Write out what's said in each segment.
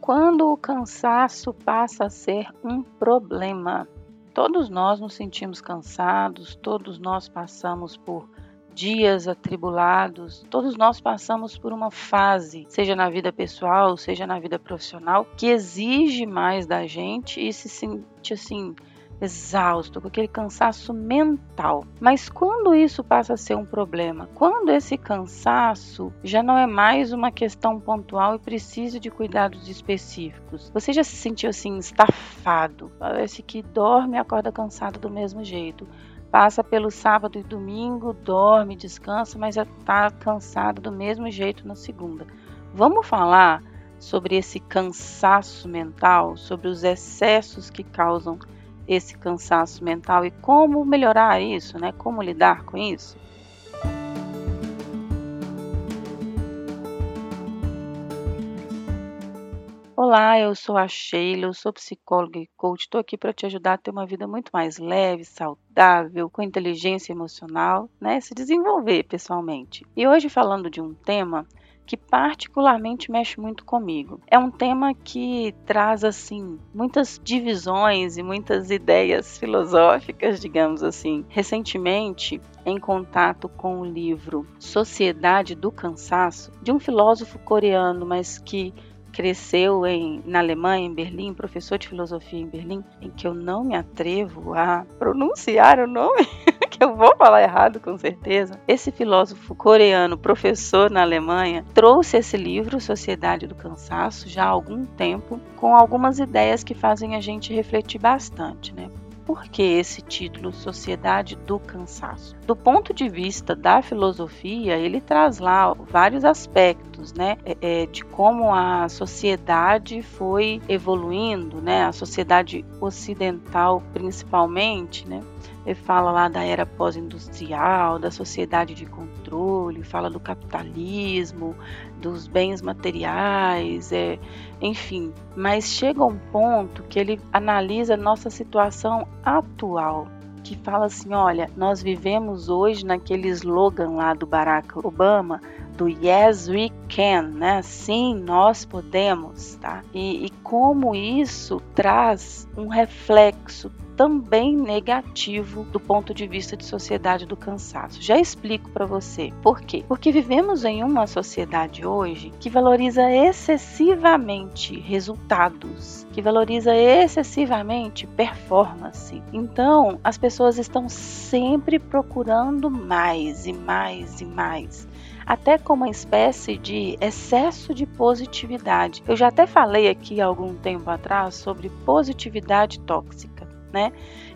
Quando o cansaço passa a ser um problema. Todos nós nos sentimos cansados, todos nós passamos por dias atribulados, todos nós passamos por uma fase, seja na vida pessoal, seja na vida profissional, que exige mais da gente e se sente assim exausto, com aquele cansaço mental. Mas quando isso passa a ser um problema? Quando esse cansaço já não é mais uma questão pontual e precisa de cuidados específicos. Você já se sentiu assim estafado? Parece que dorme e acorda cansado do mesmo jeito. Passa pelo sábado e domingo, dorme, descansa, mas já está cansado do mesmo jeito na segunda. Vamos falar sobre esse cansaço mental, sobre os excessos que causam esse cansaço mental e como melhorar isso, né? Como lidar com isso? Olá, eu sou a Sheila, eu sou psicóloga e coach. Estou aqui para te ajudar a ter uma vida muito mais leve, saudável, com inteligência emocional, né? Se desenvolver pessoalmente. E hoje falando de um tema que particularmente mexe muito comigo. É um tema que traz assim muitas divisões e muitas ideias filosóficas, digamos assim. Recentemente, em contato com o livro Sociedade do Cansaço, de um filósofo coreano, mas que cresceu em, na Alemanha, em Berlim, professor de filosofia em Berlim, em que eu não me atrevo a pronunciar o nome que eu vou falar errado com certeza. Esse filósofo coreano, professor na Alemanha, trouxe esse livro, Sociedade do Cansaço, já há algum tempo, com algumas ideias que fazem a gente refletir bastante, né? Por que esse título Sociedade do Cansaço? Do ponto de vista da filosofia, ele traz lá vários aspectos, né, é, é, de como a sociedade foi evoluindo, né, a sociedade ocidental principalmente, né, ele fala lá da era pós-industrial, da sociedade de controle, fala do capitalismo, dos bens materiais, é, enfim. Mas chega um ponto que ele analisa nossa situação atual, que fala assim: olha, nós vivemos hoje naquele slogan lá do Barack Obama, do Yes We Can, né? Sim, nós podemos, tá? E, e como isso traz um reflexo também negativo do ponto de vista de sociedade do cansaço. Já explico para você. Por quê? Porque vivemos em uma sociedade hoje que valoriza excessivamente resultados, que valoriza excessivamente performance. Então, as pessoas estão sempre procurando mais e mais e mais até como uma espécie de excesso de positividade. Eu já até falei aqui algum tempo atrás sobre positividade tóxica né?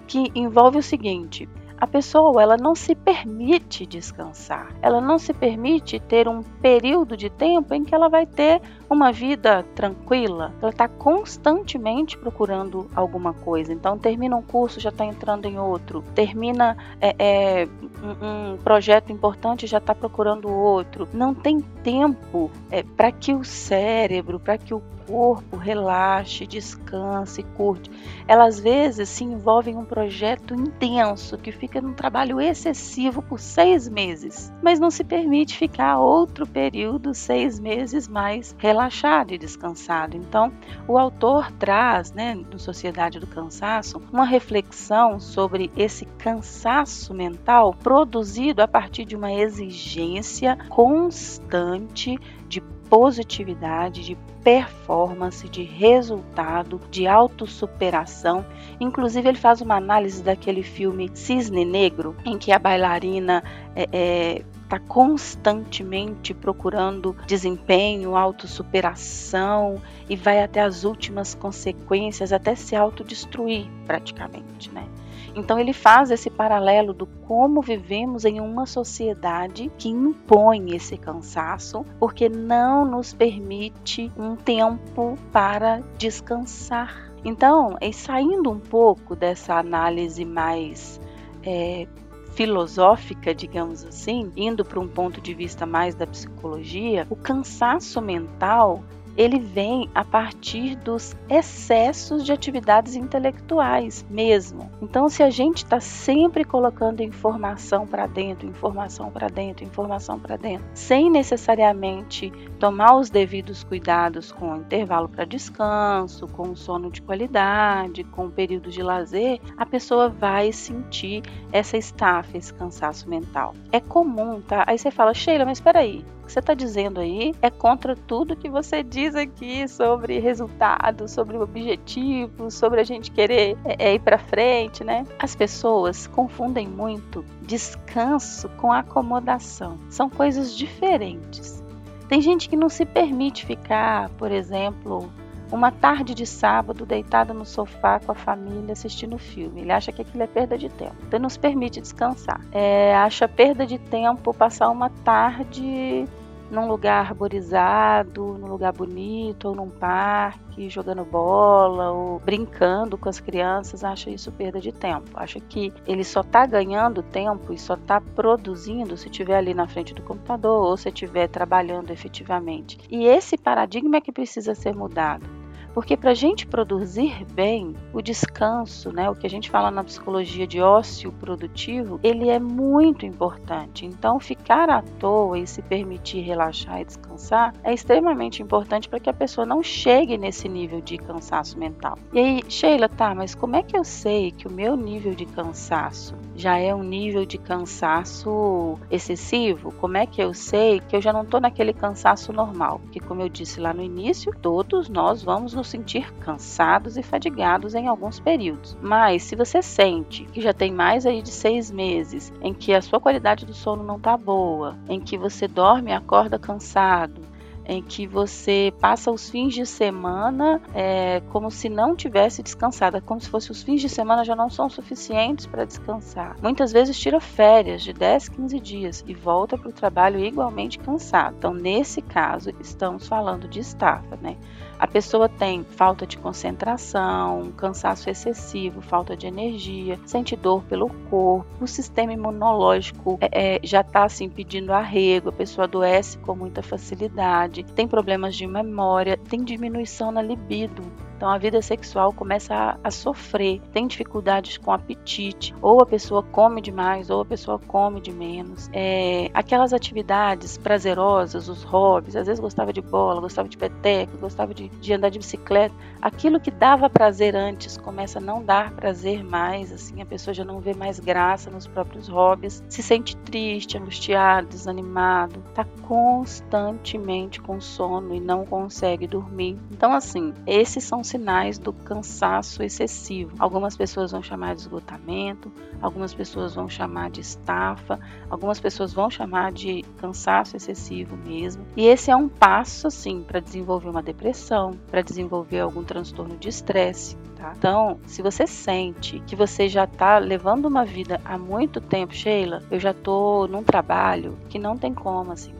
Que envolve o seguinte: a pessoa ela não se permite descansar, ela não se permite ter um período de tempo em que ela vai ter uma vida tranquila. Ela está constantemente procurando alguma coisa. Então termina um curso, já está entrando em outro. Termina é, é, um, projeto importante, já está procurando outro. Não tem tempo é, para que o cérebro, para que o corpo relaxe, descanse, curte. Ela às vezes se envolve em um projeto intenso que fica num trabalho excessivo por seis meses, mas não se permite ficar outro período, seis meses mais relaxado e descansado. Então, o autor traz, né, no Sociedade do Cansaço, uma reflexão sobre esse cansaço mental produzido a partir de uma exigência constante de positividade, de performance, de resultado, de autossuperação. Inclusive, ele faz uma análise daquele filme Cisne Negro, em que a bailarina é, é está constantemente procurando desempenho, autossuperação e vai até as últimas consequências, até se autodestruir praticamente, né? Então ele faz esse paralelo do como vivemos em uma sociedade que impõe esse cansaço, porque não nos permite um tempo para descansar. Então, saindo um pouco dessa análise mais é, filosófica, digamos assim, indo para um ponto de vista mais da psicologia, o cansaço mental ele vem a partir dos excessos de atividades intelectuais mesmo. Então, se a gente está sempre colocando informação para dentro, informação para dentro, informação para dentro, sem necessariamente tomar os devidos cuidados com intervalo para descanso, com sono de qualidade, com período de lazer, a pessoa vai sentir essa estafa, esse cansaço mental. É comum, tá? Aí você fala, Sheila, mas espera aí, que você está dizendo aí é contra tudo que você diz aqui sobre resultados, sobre objetivos, sobre a gente querer é, é ir para frente, né? As pessoas confundem muito descanso com acomodação. São coisas diferentes. Tem gente que não se permite ficar, por exemplo, uma tarde de sábado deitado no sofá com a família assistindo filme. Ele acha que aquilo é perda de tempo. Então não se permite descansar. É, acha perda de tempo passar uma tarde num lugar arborizado, num lugar bonito, ou num parque, jogando bola, ou brincando com as crianças, acha isso perda de tempo. Acha que ele só está ganhando tempo e só está produzindo se estiver ali na frente do computador ou se estiver trabalhando efetivamente. E esse paradigma é que precisa ser mudado. Porque para a gente produzir bem, o descanso, né, o que a gente fala na psicologia de ócio produtivo, ele é muito importante. Então, ficar à toa e se permitir relaxar e descansar é extremamente importante para que a pessoa não chegue nesse nível de cansaço mental. E aí, Sheila, tá, mas como é que eu sei que o meu nível de cansaço já é um nível de cansaço excessivo? Como é que eu sei que eu já não estou naquele cansaço normal? Porque, como eu disse lá no início, todos nós vamos nos sentir cansados e fadigados em alguns períodos. Mas se você sente que já tem mais aí de seis meses em que a sua qualidade do sono não está boa, em que você dorme e acorda cansado, em que você passa os fins de semana é, como se não tivesse descansado, é como se fosse os fins de semana já não são suficientes para descansar. Muitas vezes tira férias de 10, 15 dias e volta para o trabalho igualmente cansado. Então, nesse caso, estamos falando de estafa, né? A pessoa tem falta de concentração, cansaço excessivo, falta de energia, sente dor pelo corpo, o sistema imunológico é, é, já está assim pedindo arrego, a pessoa adoece com muita facilidade, tem problemas de memória, tem diminuição na libido. Então a vida sexual começa a, a, sofrer, tem dificuldades com apetite, ou a pessoa come demais, ou a pessoa come de menos. É, aquelas atividades prazerosas, os hobbies, às vezes gostava de bola, gostava de peteca, gostava de, de andar de bicicleta, aquilo que dava prazer antes começa a não dar prazer mais, assim, a pessoa já não vê mais graça nos próprios hobbies, se sente triste, angustiado, desanimado, está constantemente com sono e não consegue dormir. Então, assim, esses são sinais do cansaço excessivo. Algumas pessoas vão chamar de esgotamento, algumas pessoas vão chamar de estafa, algumas pessoas vão chamar de cansaço excessivo mesmo. E esse é um passo, assim, para desenvolver uma depressão, para desenvolver algum transtorno de estresse. Tá? Então, se você sente que você já está levando uma vida há muito tempo, Sheila, eu já estou num trabalho que não tem como, assim,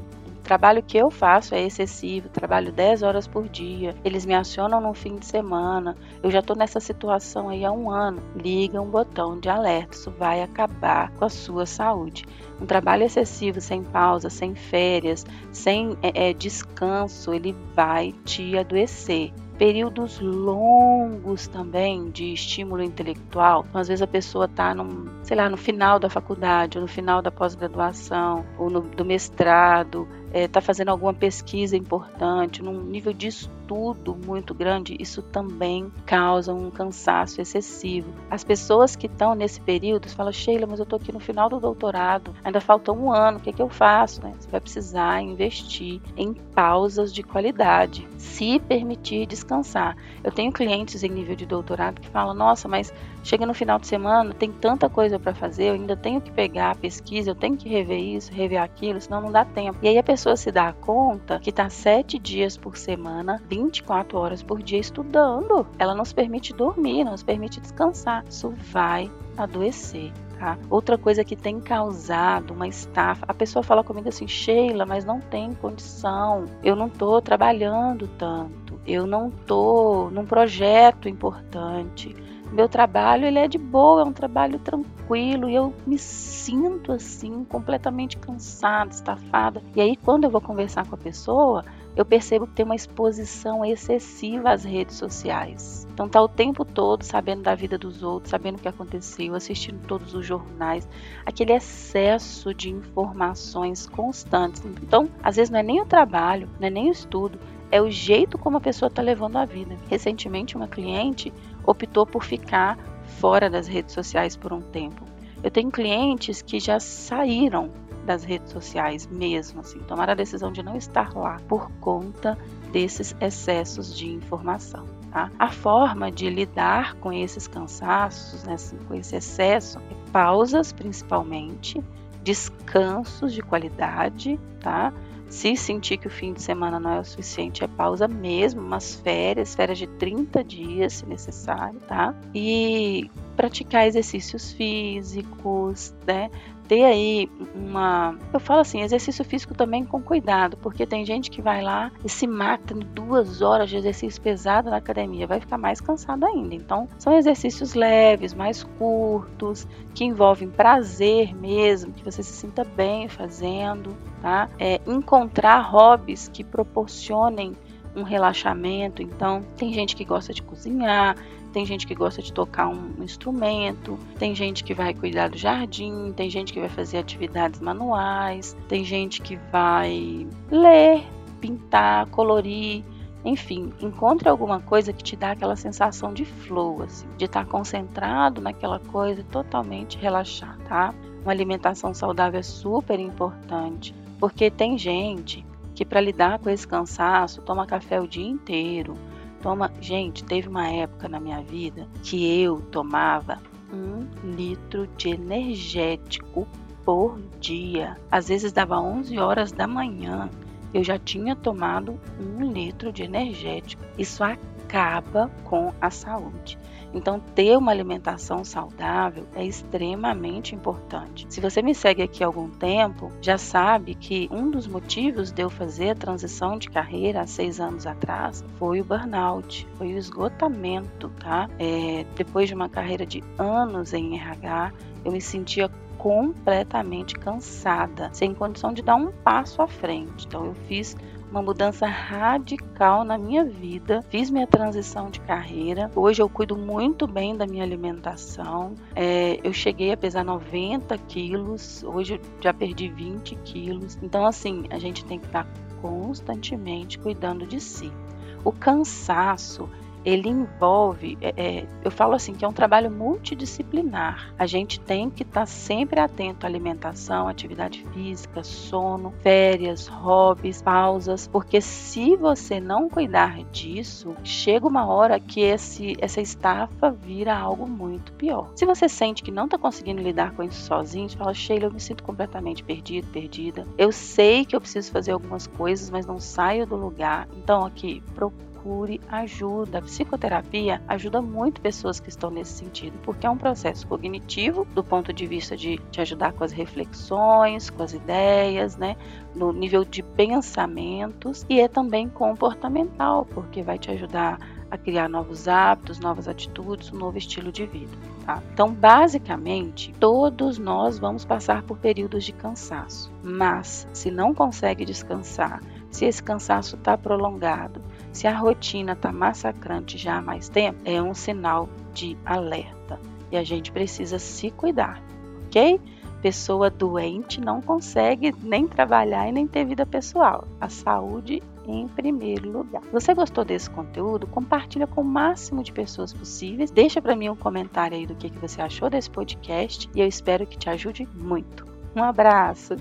trabalho que eu faço é excessivo, trabalho 10 horas por dia, eles me acionam no fim de semana, eu já estou nessa situação aí há um ano. Liga um botão de alerta, isso vai acabar com a sua saúde. Um trabalho excessivo, sem pausa, sem férias, sem é, é, descanso, ele vai te adoecer períodos longos também de estímulo intelectual. Então, às vezes a pessoa está no, sei lá, no final da faculdade, ou no final da pós-graduação, ou no, do mestrado, está é, tá fazendo alguma pesquisa importante, num nível de estudo muito grande, isso também causa um cansaço excessivo. As pessoas que estão nesse período falam, Sheila, mas eu estou aqui no final do doutorado, ainda falta um ano, o que, é que eu faço? Né? Você vai precisar investir em pausas de qualidade, se permitir descansar. Eu tenho clientes em nível de doutorado que falam, nossa, mas chega no final de semana, tem tanta coisa para fazer, eu ainda tenho que pegar a pesquisa, eu tenho que rever isso, rever aquilo, senão não dá tempo. E aí a pessoa se dá conta que está sete dias por semana, 24 horas por dia estudando. Ela não se permite dormir, não se permite descansar. Isso vai adoecer. Tá? Outra coisa que tem causado uma estafa, a pessoa fala comigo assim, Sheila, mas não tem condição, eu não estou trabalhando tanto, eu não estou num projeto importante, meu trabalho ele é de boa, é um trabalho tranquilo e eu me sinto assim completamente cansada, estafada. E aí quando eu vou conversar com a pessoa, eu percebo que tem uma exposição excessiva às redes sociais. Então tá o tempo todo sabendo da vida dos outros, sabendo o que aconteceu, assistindo todos os jornais, aquele excesso de informações constantes. Então, às vezes não é nem o trabalho, não é nem o estudo, é o jeito como a pessoa está levando a vida. Recentemente, uma cliente optou por ficar fora das redes sociais por um tempo. Eu tenho clientes que já saíram das redes sociais mesmo, assim, tomaram a decisão de não estar lá por conta desses excessos de informação. Tá? A forma de lidar com esses cansaços, né, assim, com esse excesso, é pausas principalmente, descansos de qualidade, tá? Se sentir que o fim de semana não é o suficiente, é pausa mesmo, umas férias, férias de 30 dias, se necessário, tá? E praticar exercícios físicos, né? Ter aí uma. Eu falo assim, exercício físico também com cuidado, porque tem gente que vai lá e se mata em duas horas de exercício pesado na academia, vai ficar mais cansado ainda. Então, são exercícios leves, mais curtos, que envolvem prazer mesmo, que você se sinta bem fazendo, tá? É, encontrar hobbies que proporcionem um relaxamento. Então, tem gente que gosta de cozinhar, tem gente que gosta de tocar um instrumento, tem gente que vai cuidar do jardim, tem gente que vai fazer atividades manuais, tem gente que vai ler, pintar, colorir. Enfim, encontre alguma coisa que te dá aquela sensação de flow, assim, de estar concentrado naquela coisa, totalmente relaxar, tá? Uma alimentação saudável é super importante. Porque tem gente que para lidar com esse cansaço toma café o dia inteiro. Toma, gente, teve uma época na minha vida que eu tomava um litro de energético por dia. Às vezes dava 11 horas da manhã, eu já tinha tomado um litro de energético. Isso acaba com a saúde. Então, ter uma alimentação saudável é extremamente importante. Se você me segue aqui há algum tempo, já sabe que um dos motivos de eu fazer a transição de carreira há seis anos atrás foi o burnout, foi o esgotamento, tá? É, depois de uma carreira de anos em RH, eu me sentia completamente cansada, sem condição de dar um passo à frente. Então, eu fiz uma mudança radical na minha vida. Fiz minha transição de carreira. Hoje eu cuido muito bem da minha alimentação. É, eu cheguei a pesar 90 quilos. Hoje eu já perdi 20 quilos. Então, assim, a gente tem que estar constantemente cuidando de si. O cansaço ele envolve, é, é, eu falo assim, que é um trabalho multidisciplinar. A gente tem que estar tá sempre atento à alimentação, atividade física, sono, férias, hobbies, pausas, porque se você não cuidar disso, chega uma hora que esse, essa estafa vira algo muito pior. Se você sente que não está conseguindo lidar com isso sozinho, você fala, Sheila, eu me sinto completamente perdido, perdida. Eu sei que eu preciso fazer algumas coisas, mas não saio do lugar. Então, aqui, procure procure ajuda. A psicoterapia ajuda muito pessoas que estão nesse sentido, porque é um processo cognitivo, do ponto de vista de te ajudar com as reflexões, com as ideias, né? No nível de pensamentos, e é também comportamental, porque vai te ajudar a criar novos hábitos, novas atitudes, um novo estilo de vida. Tá? Então, basicamente, todos nós vamos passar por períodos de cansaço, mas se não consegue descansar, se esse cansaço está prolongado, se a rotina está massacrante já há mais tempo, é um sinal de alerta e a gente precisa se cuidar, ok? Pessoa doente não consegue nem trabalhar e nem ter vida pessoal. A saúde em primeiro lugar. Você gostou desse conteúdo, compartilha com o máximo de pessoas possíveis. Deixa para mim um comentário aí do que, que você achou desse podcast e eu espero que te ajude muito. Um abraço!